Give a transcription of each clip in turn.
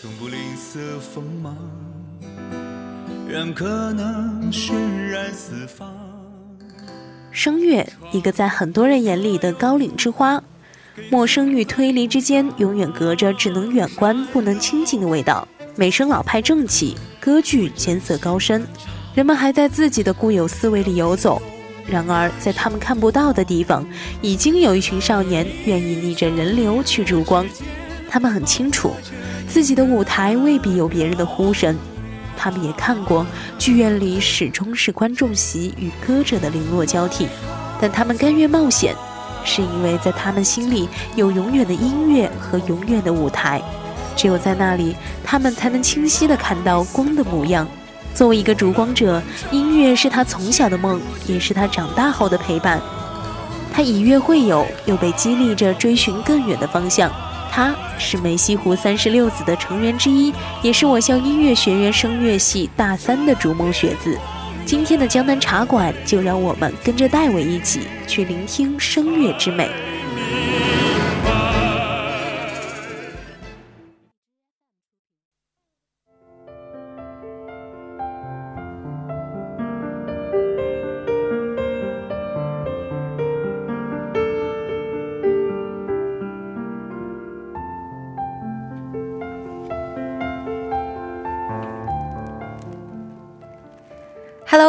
从不吝啬锋芒，让可能渲染四方声乐，一个在很多人眼里的高岭之花，陌生与推离之间，永远隔着只能远观不能亲近的味道。美声老派正气，歌剧艰涩高深，人们还在自己的固有思维里游走。然而，在他们看不到的地方，已经有一群少年愿意逆着人流去烛光。他们很清楚，自己的舞台未必有别人的呼声。他们也看过，剧院里始终是观众席与歌者的零落交替，但他们甘愿冒险，是因为在他们心里有永远的音乐和永远的舞台，只有在那里，他们才能清晰地看到光的模样。作为一个烛光者，音乐是他从小的梦，也是他长大后的陪伴。他以乐会友，又被激励着追寻更远的方向。他是梅溪湖三十六子的成员之一，也是我校音乐学院声乐系大三的逐梦学子。今天的江南茶馆，就让我们跟着戴维一起去聆听声乐之美。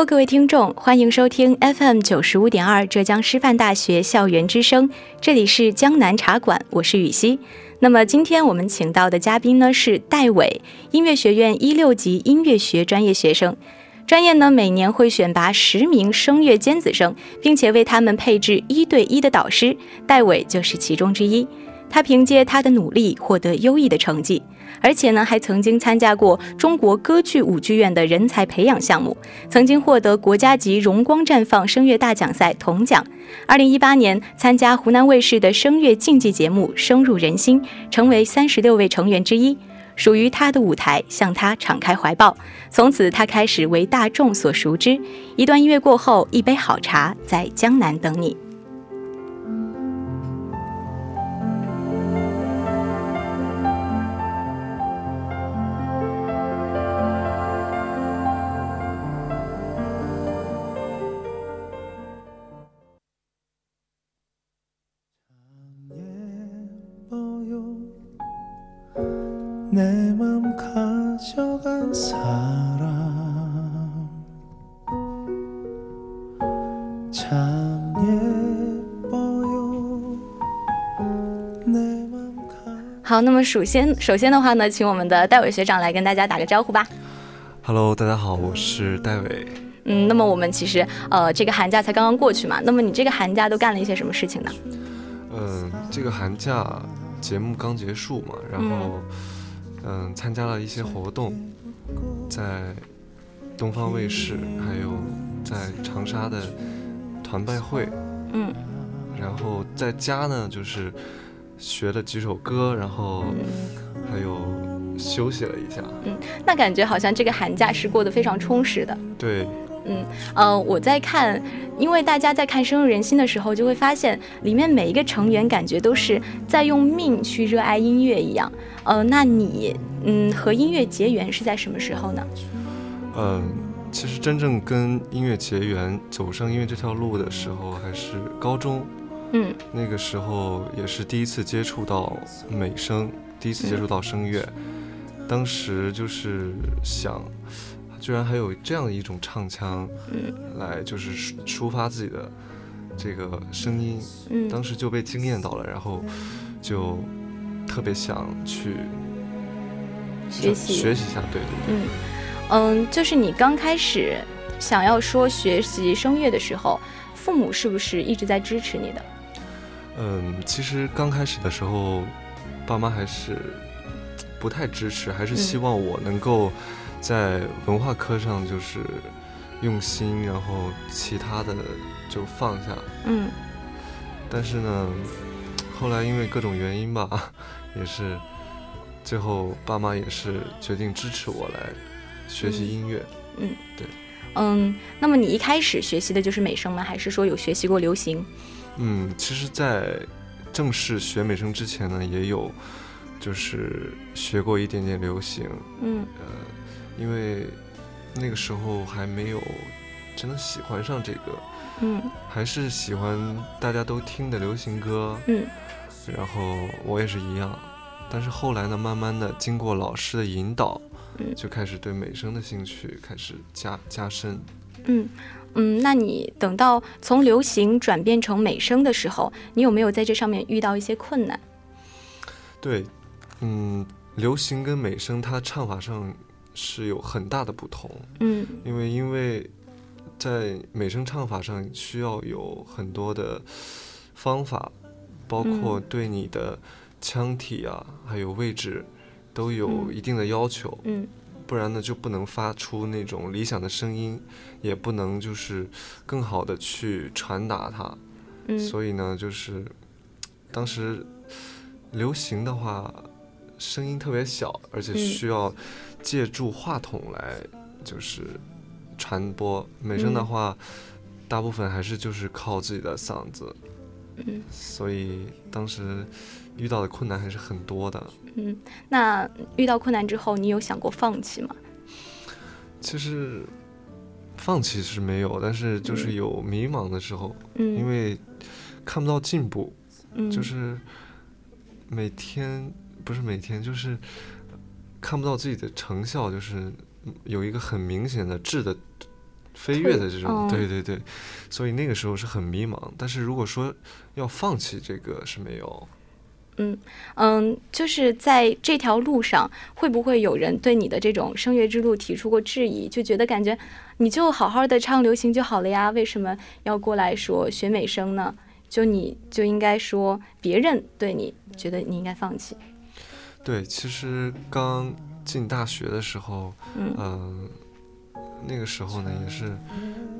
各位听众，欢迎收听 FM 九十五点二浙江师范大学校园之声，这里是江南茶馆，我是雨熙。那么今天我们请到的嘉宾呢是戴伟，音乐学院一六级音乐学专业学生。专业呢每年会选拔十名声乐尖子生，并且为他们配置一对一的导师，戴伟就是其中之一。他凭借他的努力获得优异的成绩。而且呢，还曾经参加过中国歌剧舞剧院的人才培养项目，曾经获得国家级荣光绽放声乐大奖赛铜奖。二零一八年参加湖南卫视的声乐竞技节目《声入人心》，成为三十六位成员之一。属于他的舞台向他敞开怀抱，从此他开始为大众所熟知。一段音乐过后，一杯好茶在江南等你。好，那么首先，首先的话呢，请我们的戴伟学长来跟大家打个招呼吧。Hello，大家好，我是戴伟。嗯，那么我们其实呃，这个寒假才刚刚过去嘛，那么你这个寒假都干了一些什么事情呢？嗯，这个寒假节目刚结束嘛，然后嗯，参加了一些活动，在东方卫视，还有在长沙的团拜会。嗯，然后在家呢，就是。学了几首歌，然后还有休息了一下。嗯，那感觉好像这个寒假是过得非常充实的。对，嗯呃，我在看，因为大家在看《深入人心》的时候，就会发现里面每一个成员感觉都是在用命去热爱音乐一样。呃，那你嗯和音乐结缘是在什么时候呢？嗯，其实真正跟音乐结缘、走上音乐这条路的时候，还是高中。嗯，那个时候也是第一次接触到美声，第一次接触到声乐，当时就是想，居然还有这样一种唱腔，嗯，来就是抒抒发自己的这个声音，嗯，当时就被惊艳到了，然后就特别想去学习。学习一下，对对对。嗯嗯，就是你刚开始想要说学习声乐的时候，父母是不是一直在支持你的？嗯，其实刚开始的时候，爸妈还是不太支持，还是希嗯望我能够在文化课上就是用心，然后其他的就放下。嗯但是呢，后来因为各种原因吧，也是最后爸妈也是决定支持我来学习音乐。嗯，对。嗯那么你一开始学习的就是美声吗？还是说有学习过流行？嗯，其实，在正式学美声之前呢，也有就是学过一点点流行，嗯呃，因为那个时候还没有真的喜欢上这个，嗯还是喜欢大家都听的流行歌，嗯然后我也是一样。但是后来呢，慢慢的经过老师的引导，嗯就开始对美声的兴趣开始加加深。嗯嗯，那你等到从流行转变成美声的时候，你有没有在这上面遇到一些困难？对，嗯，流行跟美声它唱法上是有很大的不同。嗯因为因为在美声唱法上需要有很多的方法，包括嗯对你的腔体啊，还有位置都有嗯。一定的要求，嗯。不然呢就不能发出那种理想的声音，也不能就是更好的去传达它。嗯。所以呢，就是当时流行的话，声音特别小，而且嗯需要借助话筒来就是传播。美声的嗯话，大部分还是就是靠自己的嗓子，嗯。所以当时遇到的困难还是很多的。嗯，那遇到困难之后，你有想过放弃吗？其实放弃是没有，但是就是嗯有迷茫的时候，嗯，因为看不到进步。嗯就是每天不是每天，就是看不到自己的成效，就是有一个很明显的质的飞跃的这种，哦对对对，所以那个时候是很迷茫。但是如果说要放弃这个是没有，嗯嗯，就是在这条路上，会不会有人对你的这种声乐之路提出过质疑？就觉得感觉你就好好的唱流行就好了呀，为什么要过来说学美声呢？就你就应该说别人对你觉得你应该放弃。对，其实刚进大学的时候，嗯嗯、那个时候呢也是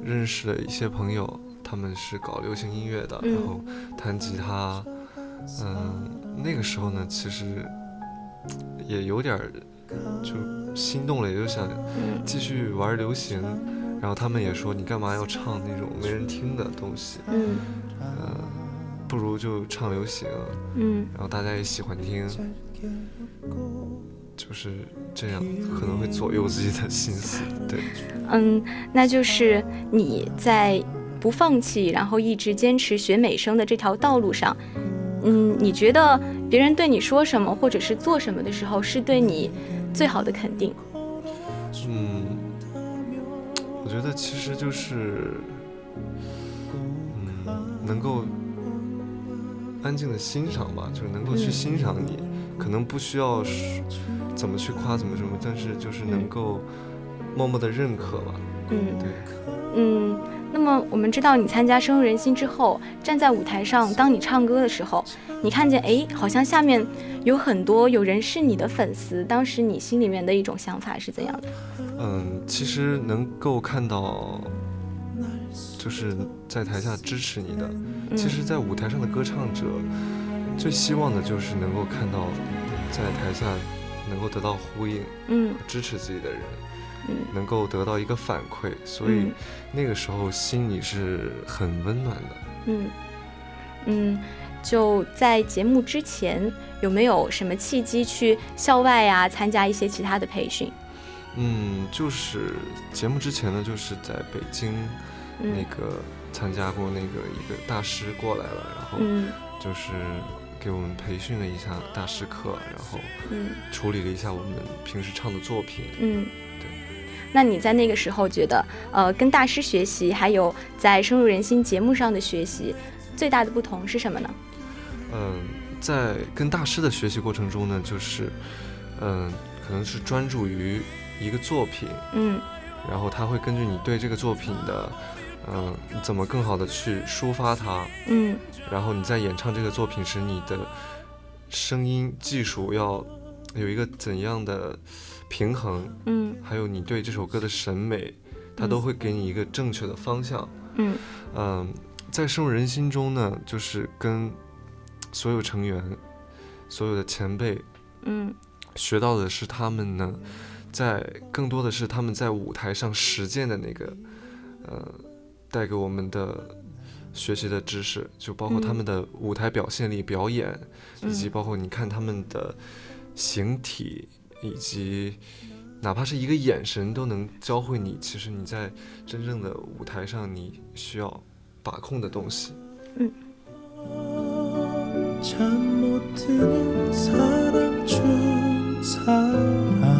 认识了一些朋友，他们是搞流行音乐的，嗯然后弹吉他，嗯、那个时候呢其实也有点儿就心动了，也就想嗯继续玩流行。然后他们也说你干嘛要唱那种没人听的东西？嗯呃，不如就唱流行，嗯然后大家也喜欢听，就是这样，可能会左右自己的心思。对，嗯，那就是你在不放弃，然后一直坚持学美声的这条道路上，嗯，你觉得别人对你说什么或者是做什么的时候，是对你最好的肯定？嗯，我觉得其实就是，嗯，能够安静的欣赏吧，就是能够去嗯欣赏你，可能不需要怎么去夸怎么什么，但是就是能嗯够默默的认可吧。嗯对，嗯。那么我们知道，你参加《深入人心》之后，站在舞台上，当你唱歌的时候，你看见，哎，好像下面有很多有人是你的粉丝，当时你心里面的一种想法是怎样的？嗯，其实能够看到，就是在台下支持你的，其实，在舞台上的歌唱者最希望的就是能够看到在台下能够得到呼应、嗯支持自己的人，能够得到一个反馈，所以嗯那个时候心里是很温暖的。嗯嗯，就在节目之前，有没有什么契机去校外呀、参加一些其他的培训？嗯，就是节目之前呢，就是在北京那嗯个参加过那个一个大师过来了，然后嗯就是给我们培训了一下大师课，然后嗯处理了一下我们平时唱的作品。嗯。那你在那个时候觉得，呃，跟大师学习，还有在深入人心节目上的学习，最大的不同是什么呢？嗯，在跟大师的学习过程中呢，就是，嗯，可能是专注于一个作品，嗯。然后他会根据你对这个作品的，嗯，怎么更好的去抒发它，嗯。然后你在演唱这个作品时，你的声音技术要有一个怎样的平衡，嗯。还有你对这首歌的审美，它都会给你一个正确的方向。嗯。嗯，在深入人心中呢，就是跟所有成员、所有的前辈嗯。学到的是他们呢，在更多的是他们在舞台上实践的那个，呃，带给我们的学习的知识，就包括他们的舞台表现力、表演，以及嗯包括你看他们的形体，以及哪怕是一个眼神都能教会你，其实你在真正的舞台上你需要把控的东西。 잠 못 드는 사랑 중 사랑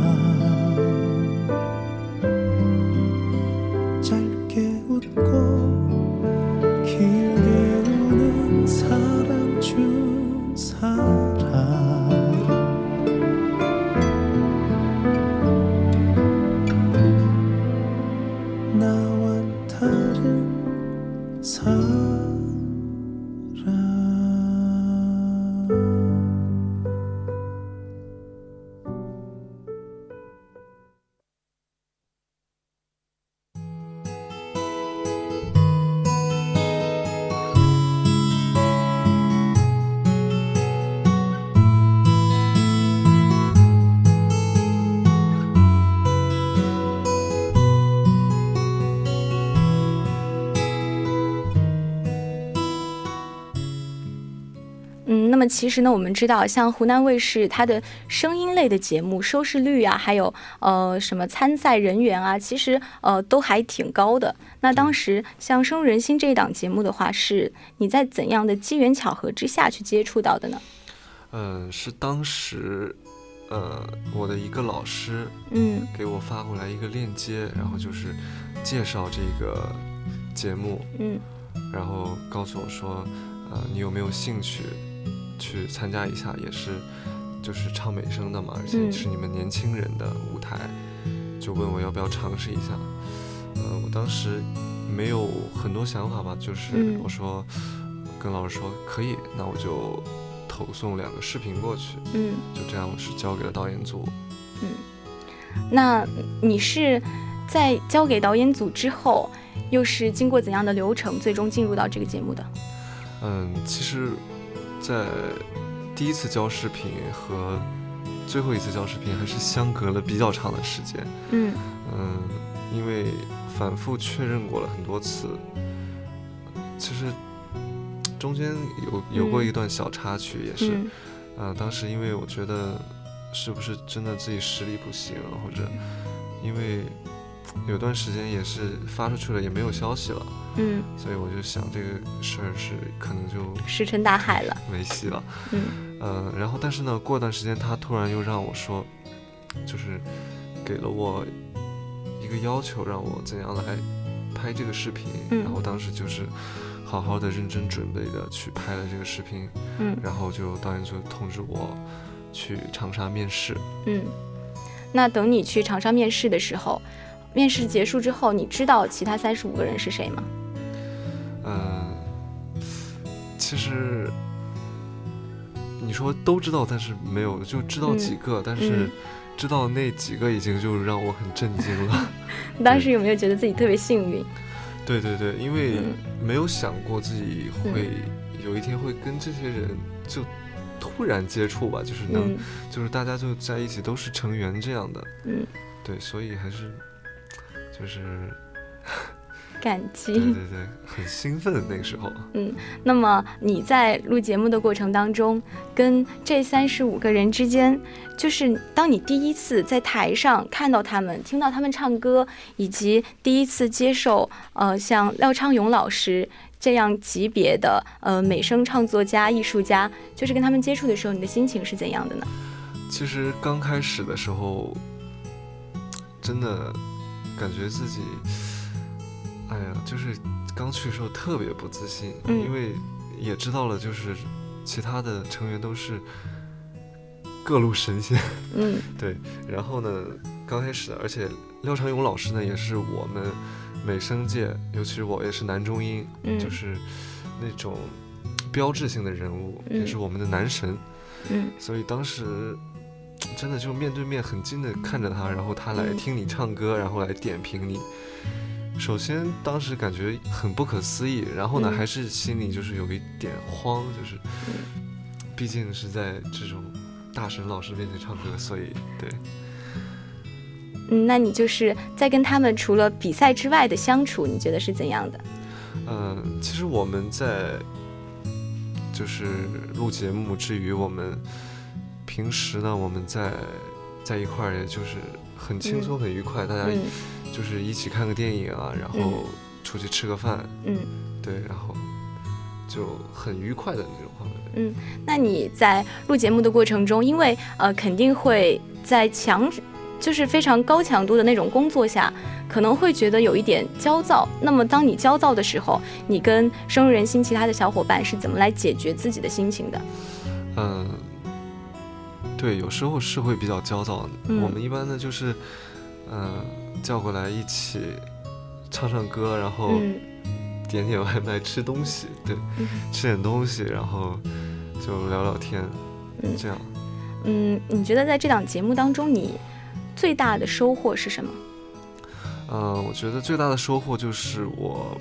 么其实呢，我们知道，像湖南卫视它的声音类的节目收视率啊，还有呃什么参赛人员啊，其实呃都还挺高的。那当时像《深入人心》这一档节目的话，是你在怎样的机缘巧合之下去接触到的呢？嗯，是当时，呃，我的一个老师嗯给我发过来一个链接，然后就是介绍这个节目，嗯然后告诉我说，呃，你有没有兴趣去参加一下？也是，就是唱美声的嘛，而且嗯是你们年轻人的舞台，就问我要不要尝试一下。呃，我当时没有很多想法吧，就是嗯我说跟老师说可以，那我就投送两个视频过去，嗯就这样是交给了导演组。嗯。那你是在交给导演组之后，又是经过怎样的流程，最终进入到这个节目的？嗯，其实，在第一次交视频和最后一次交视频还是相隔了比较长的时间。嗯。嗯，因为反复确认过了很多次，其实中间有有过一段小插曲，也是，嗯。啊、当时因为我觉得是不是真的自己实力不行，或者因为有段时间也是发出去了也没有消息了，嗯，所以我就想这个事儿是可能就石沉大海了。没戏了。嗯呃，然后但是呢，过段时间他突然又让我说，就是给了我一个要求，让我怎样来拍这个视频。嗯然后当时就是好好的认真准备的去拍了这个视频，嗯然后就导演组通知我去长沙面试。嗯。那等你去长沙面试的时候，面试结束之后，你知道其他三十五个人是谁吗？嗯、其实你说都知道，但是没有就知道几个，但是嗯知道那几个已经就让我很震惊了。你当时有没有觉得自己特别幸运？对对对，因为嗯没有想过自己会有一天会跟这些人就突然接触吧，就是能，嗯就是大家就在一起都是成员这样的，嗯，对，所以还是就是 感激。对对对，很兴奋那个时候。嗯那么你在录节目的过程当中，跟这三十五个人之间，就是当你第一次在台上看到他们，听到他们唱歌，以及第一次接受呃像廖昌永老师这样级别的呃美声唱作家、艺术家，就是跟他们接触的时候，你的心情是怎样的呢？其实刚开始的时候，真的感觉自己，哎呀，就是刚去的时候特别不自信，嗯因为也知道了，就是其他的成员都是各路神仙，嗯 对。然后呢，刚开始，而且廖长勇老师呢，也是我们美声界，尤其是我也是男中音，嗯，就是那种标志性的人物，嗯也是我们的男神。嗯所以当时真的就面对面很近的看着他，然后他来嗯听你唱歌，然后来点评你。首先当时感觉很不可思议，然后呢、嗯还是心里就是有一点慌，就是毕竟是在这种大神老师面前唱歌，所以对，嗯，那你就是在跟他们除了比赛之外的相处，你觉得是怎样的？嗯，其实我们在就是录节目之余，我们平时呢，我们在在一块儿，也就是很轻松、很愉快，大家嗯就是一起看个电影啊，然后出去吃个饭，嗯。对，然后就很愉快的那种氛围。嗯那你在录节目的过程中，因为呃肯定会在强，就是非常高强度的那种工作下，可能会觉得有一点焦躁。那么当你焦躁的时候，你跟深入人心其他的小伙伴是怎么来解决自己的心情的？嗯，对，有时候是会比较焦躁。嗯我们一般呢就是，嗯、叫过来一起唱唱歌，然后嗯点点外卖，吃东西，对，嗯吃点东西，然后就聊聊天，嗯这样。嗯，你觉得在这档节目当中，你最大的收获是什么？嗯，我觉得最大的收获就是我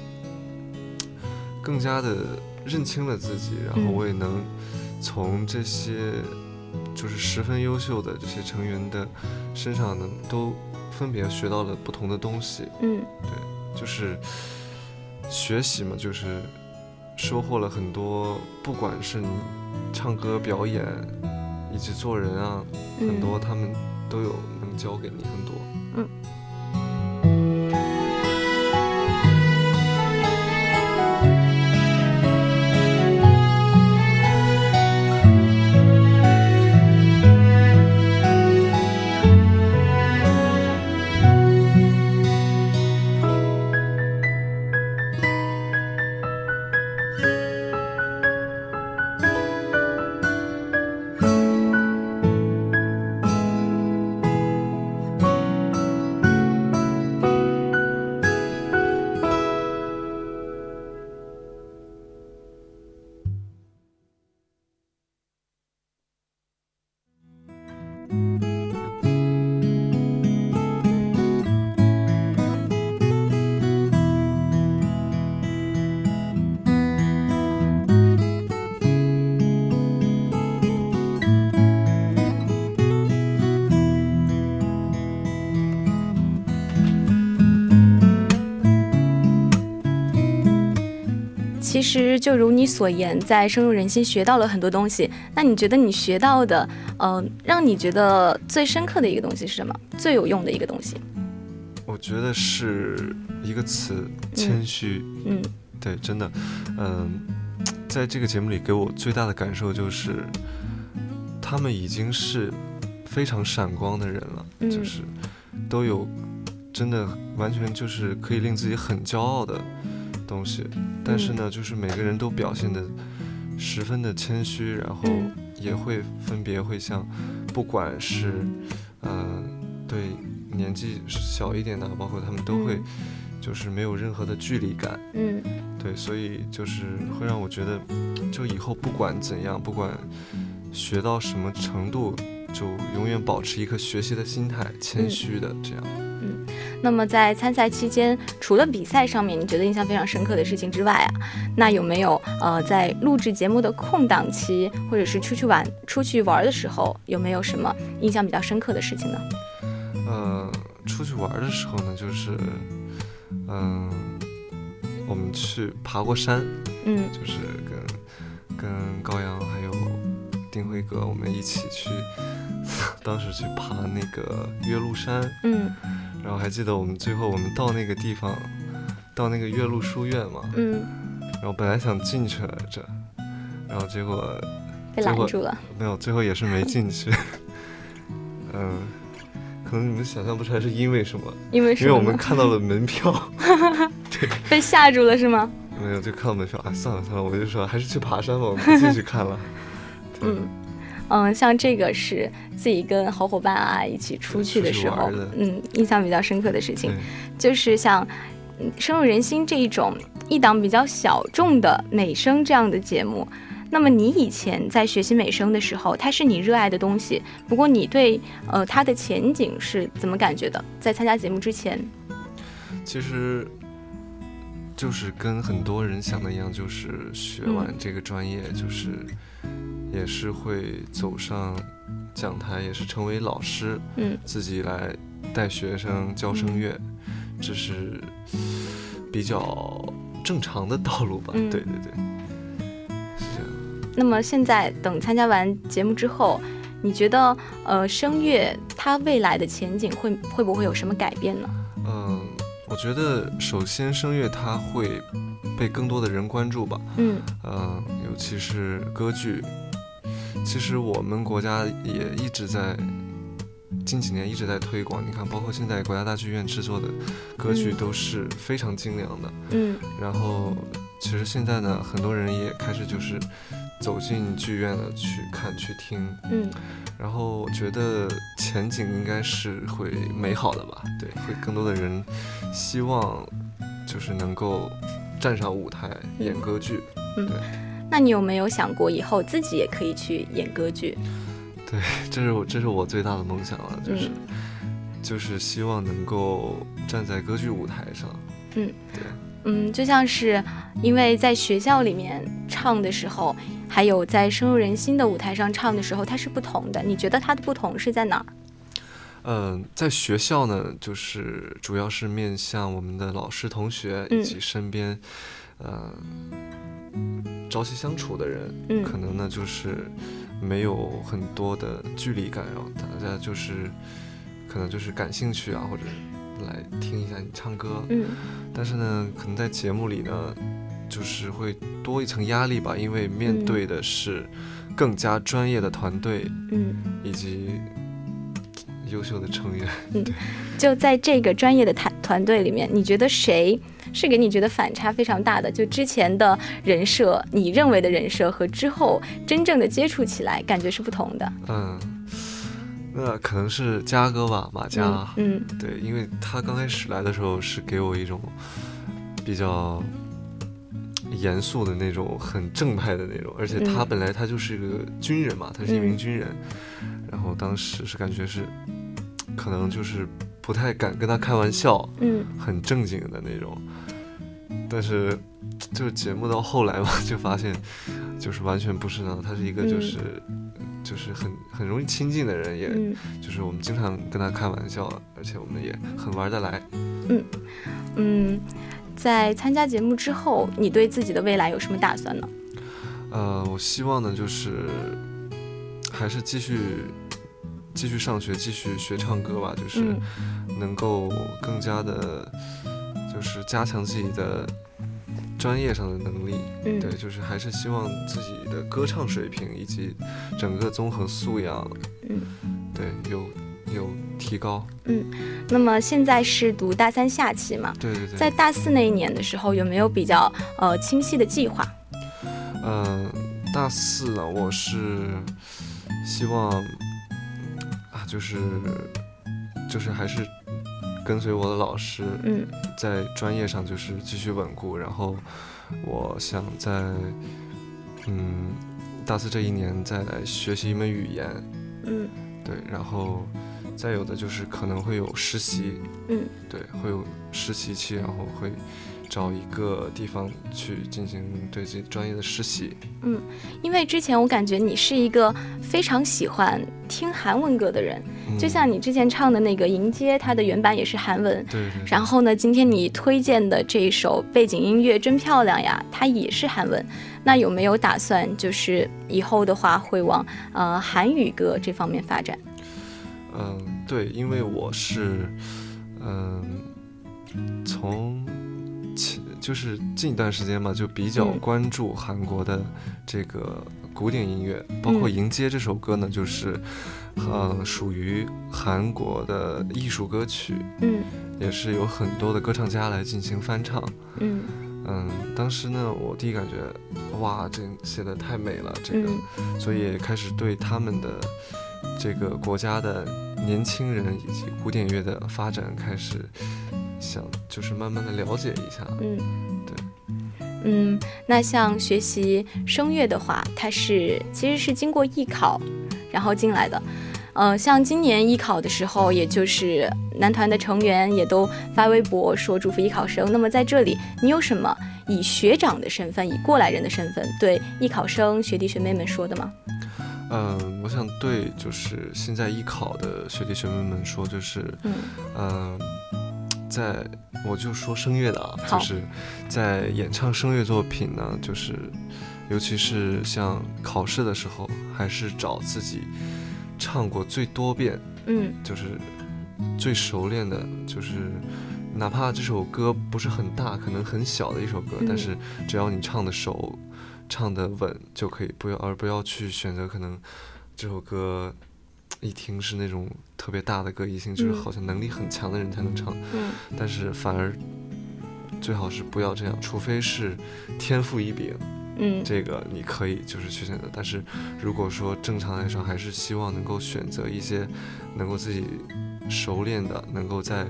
更加的认清了自己，然后嗯我也能从这些就是十分优秀的这些成员的身上呢，都分别学到了不同的东西，嗯。对就是学习嘛，就是收获了很多，不管是你唱歌、表演，以及做人啊，很嗯。多他们都有能教给你很多。其实就如你所言，在深入人心学到了很多东西。那你觉得你学到的，呃，让你觉得最深刻的一个东西是什么？最有用的一个东西？我觉得是一个词，谦虚。嗯对，真的，嗯，在这个节目里给我最大的感受就是，他们已经是非常闪光的人了，嗯就是都有真的完全就是可以令自己很骄傲的东西，但是呢，就是每个人都表现的十分的谦虚，然后嗯也会分别会像，不管是，呃，对年纪小一点的，包括他们都会嗯就是没有任何的距离感。嗯对，所以就是会让我觉得，就以后不管怎样，不管学到什么程度，就永远保持一颗学习的心态，谦虚的这样。那么在参赛期间，除了比赛上面你觉得印象非常深刻的事情之外啊，那有没有呃在录制节目的空档期，或者是出去玩出去玩的时候，有没有什么印象比较深刻的事情呢？呃，出去玩的时候呢，就是，嗯、我们去爬过山，嗯。就是跟跟高阳还有丁辉哥，我们一起去，当时去爬那个岳麓山，嗯然后还记得我们最后我们到那个地方，到那个岳麓书院嘛，嗯，然后本来想进去来着，然后结果被拦住了。没有，最后也是没进去。嗯，可能你们想象不出来是因为什么，因为什因为我？们看到了门票，对被吓住了是吗？没有就看到门票，哎，算了算了，我就说还是去爬山吧，我们不 进去看了。嗯嗯，像这个是自己跟好伙伴啊一起出去的时候嗯，印象比较深刻的事情，就是像嗯深入人心这一种一档比较小众的美声这样的节目。那么你以前在学习美声的时候，它是你热爱的东西，不过你对呃它的前景是怎么感觉的？在参加节目之前，其实就是跟很多人想的一样，就是学完嗯这个专业，就是也是会走上讲台，也是成为老师，嗯自己来带学生教声乐，这是比较正常的道路吧？嗯对对对，是这样。那么现在等参加完节目之后，你觉得呃声乐它未来的前景会会不会有什么改变呢？嗯，我觉得首先声乐它会被更多的人关注吧。嗯呃，尤其是歌剧，其实我们国家也一直在近几年一直在推广。你看，包括现在国家大剧院制作的歌剧嗯都是非常精良的。嗯然后，其实现在呢，很多人也开始就是走进剧院了去看去听。嗯然后我觉得前景应该是会美好的吧？对，会更多的人希望就是能够站上舞台演歌剧。嗯、对那你有没有想过以后自己也可以去演歌剧？对这是我这是我最大的梦想了，就是、嗯就是希望能够站在歌剧舞台上。嗯对，嗯，就像是因为在学校里面唱的时候，还有在深入人心的舞台上唱的时候，它是不同的。你觉得它的不同是在哪儿？嗯、在学校呢，就是主要是面向我们的老师、同学嗯以及身边，呃，朝夕相处的人，嗯可能呢就是没有很多的距离感，然后大家就是可能就是感兴趣啊，或者来听一下你唱歌。嗯但是呢，可能在节目里呢，就是会多一层压力吧，因为面嗯对的是更加专业的团队嗯，以及优秀的成员。嗯就在这个专业的团团队里面，你觉得谁是给你觉得反差非常大的？就之前的人设，你认为的人设和之后真正的接触起来，感觉是不同的。嗯，那可能是嘉哥吧，马嘉。嗯对，因为他刚开始来的时候是给我一种比较严肃的那种、很正派的那种，而且他嗯本来他就是一个军人嘛，他是一名嗯军人，然后当时是感觉是可能就是不太敢跟他开玩笑，嗯。很正经的那种。但是就是节目到后来嘛，就发现就是完全不是那样，他是一个嗯就是、就是很很容易亲近的人，也、嗯就是我们经常跟他开玩笑，而且我们也很玩得来。嗯嗯，在参加节目之后，你对自己的未来有什么打算呢？呃，我希望呢，就是还是继续继续上学，继续学唱歌吧，就是嗯能够更加的，就是加强自己的专业上的能力。嗯对，就是还是希望自己的歌唱水平以及整个综合素养，嗯对，有有提高。嗯那么现在是读大三下期嘛？对对对。在大四那一年的时候，有没有比较呃清晰的计划？嗯，大四呢，我是希望啊，就是就是还是跟随我的老师，嗯。在专业上就是继续稳固，然后我想在嗯大四这一年再来学习一门语言，嗯。对，然后再有的就是可能会有实习，嗯。对，会有实习期，然后会找一个地方去进行对自己专业的实习。嗯因为之前我感觉你是一个非常喜欢听韩文歌的人，嗯就像你之前唱的那个《迎接》，它的原版也是韩文。对对对，然后呢，今天你推荐的这一首背景音乐真漂亮呀，它也是韩文。那有没有打算就是以后的话会往呃韩语歌这方面发展？嗯，对，因为我是，嗯，从前就是近一段时间嘛，就比较嗯。关注韩国的这个古典音乐，包括《嗯迎接》这首歌呢，就是，呃，属于韩国的艺术歌曲，嗯。也是有很多的歌唱家来进行翻唱。嗯。嗯，当时呢，我第一感觉，哇，这写的太美了，这个，嗯。所以开始对他们的这个国家的年轻人以及古典乐的发展开始想，就是慢慢的了解一下。嗯，对。嗯，那像学习声乐的话，它是其实是经过艺考然后进来的。呃，像今年艺考的时候，也就是男团的成员也都发微博说祝福艺考生。那么在这里，你有什么以学长的身份，以过来人的身份对艺考生学弟学妹们说的吗？嗯，我想对就是现在艺考的学弟学妹们说，就是，嗯嗯，在我就说声乐的啊，就是在演唱声乐作品呢，就是尤其是像考试的时候，还是找自己唱过最多遍，嗯就是最熟练的，就是哪怕这首歌不是很大，可能很小的一首歌，嗯但是只要你唱的熟，唱的稳就可以，不要而不要去选择可能这首歌一听是那种特别大的歌，一听就是嗯。好像能力很强的人才能唱，嗯。但是反而最好是不要这样，除非是天赋异禀，嗯。这个你可以就是去选择，但是如果说正常来说，还是希望能够选择一些能够自己熟练的，能够在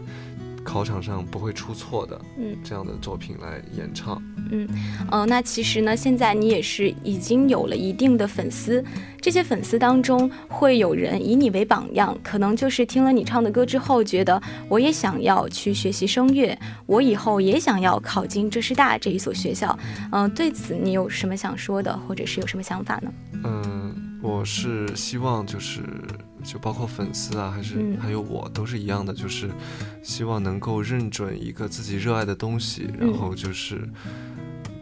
考场上不会出错的嗯这样的作品来演唱。嗯呃，那其实呢，现在你也是已经有了一定的粉丝，这些粉丝当中会有人以你为榜样，可能就是听了你唱的歌之后，觉得我也想要去学习声乐，我以后也想要考进浙师大这一所学校。嗯、对此你有什么想说的，或者是有什么想法呢？嗯，我是希望就是就包括粉丝啊，还是嗯还有我都是一样的，就是希望能够认准一个自己热爱的东西，然后就是。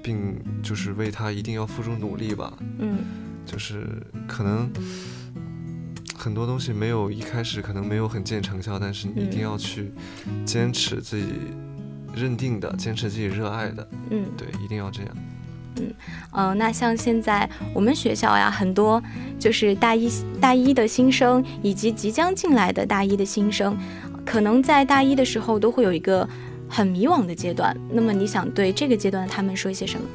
并就是为他一定要付出努力吧，嗯就是可能很多东西没有一开始可能没有很见成效，但是你一定嗯要去坚持自己认定的，坚持自己热爱的，嗯。对，一定要这样。嗯，那像现在我们学校呀，很多就是大一大一的新生，以及即将进来的大一的新生，可能在大一的时候都会有一个很迷惘的阶段。那么你想对这个阶段的他们说一些什么？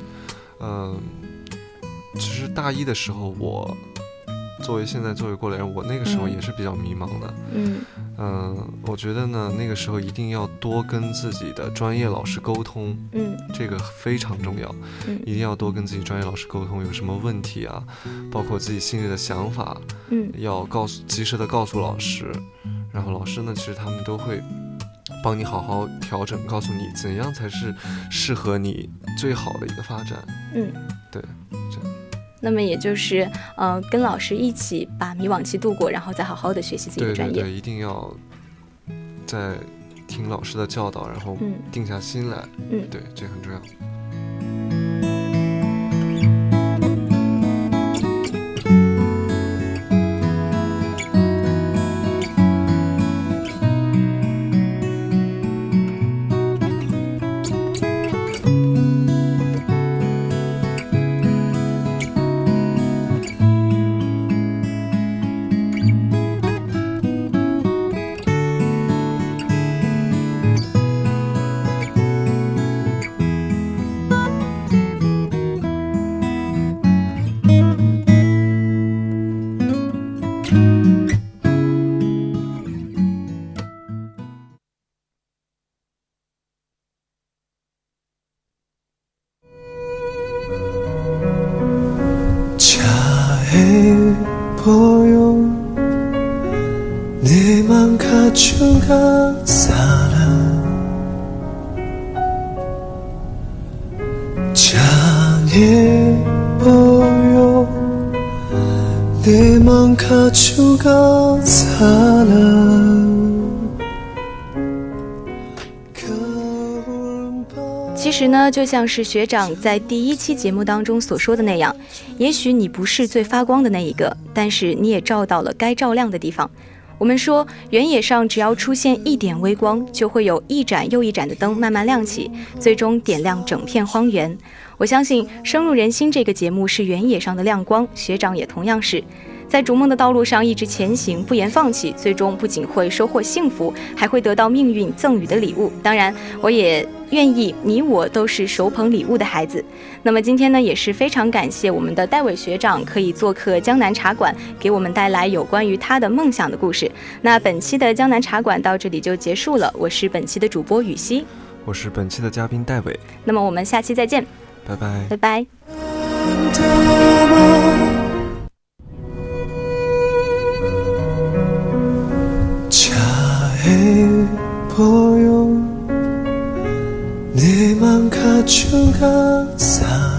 嗯，其实大一的时候，我作为现在作为过来人，我那个时候嗯。也是比较迷茫的。嗯。嗯，我觉得呢，那个时候一定要多跟自己的专业老师沟通，嗯。这个非常重要，嗯。一定要多跟自己专业老师沟通，有什么问题啊，包括自己心里的想法，嗯。要告诉及时的告诉老师，然后老师呢，其实他们都会帮你好好调整，告诉你怎样才是适合你最好的一个发展。嗯，对，那么也就是呃，跟老师一起把迷惘期度过，然后再好好的学习自己的专业。对对对，一定要在听老师的教导，然后嗯定下心来。嗯对，这很重要。就像是学长在第一期节目当中所说的那样，也许你不是最发光的那一个，但是你也照到了该照亮的地方。我们说，原野上只要出现一点微光，就会有一盏又一盏的灯慢慢亮起，最终点亮整片荒原。我相信《深入人心》这个节目是原野上的亮光，学长也同样是。在逐梦的道路上一直前行，不言放弃，最终不仅会收获幸福，还会得到命运赠予的礼物。当然，我也愿意你我都是手捧礼物的孩子。那么今天呢，也是非常感谢我们的戴伟学长可以做客江南茶馆，给我们带来有关于他的梦想的故事。那本期的江南茶馆到这里就结束了，我是本期的主播雨熙，我是本期的嘉宾戴伟，那么我们下期再见，拜拜，拜拜。 차에 보여 내맘 갖춘 가 사랑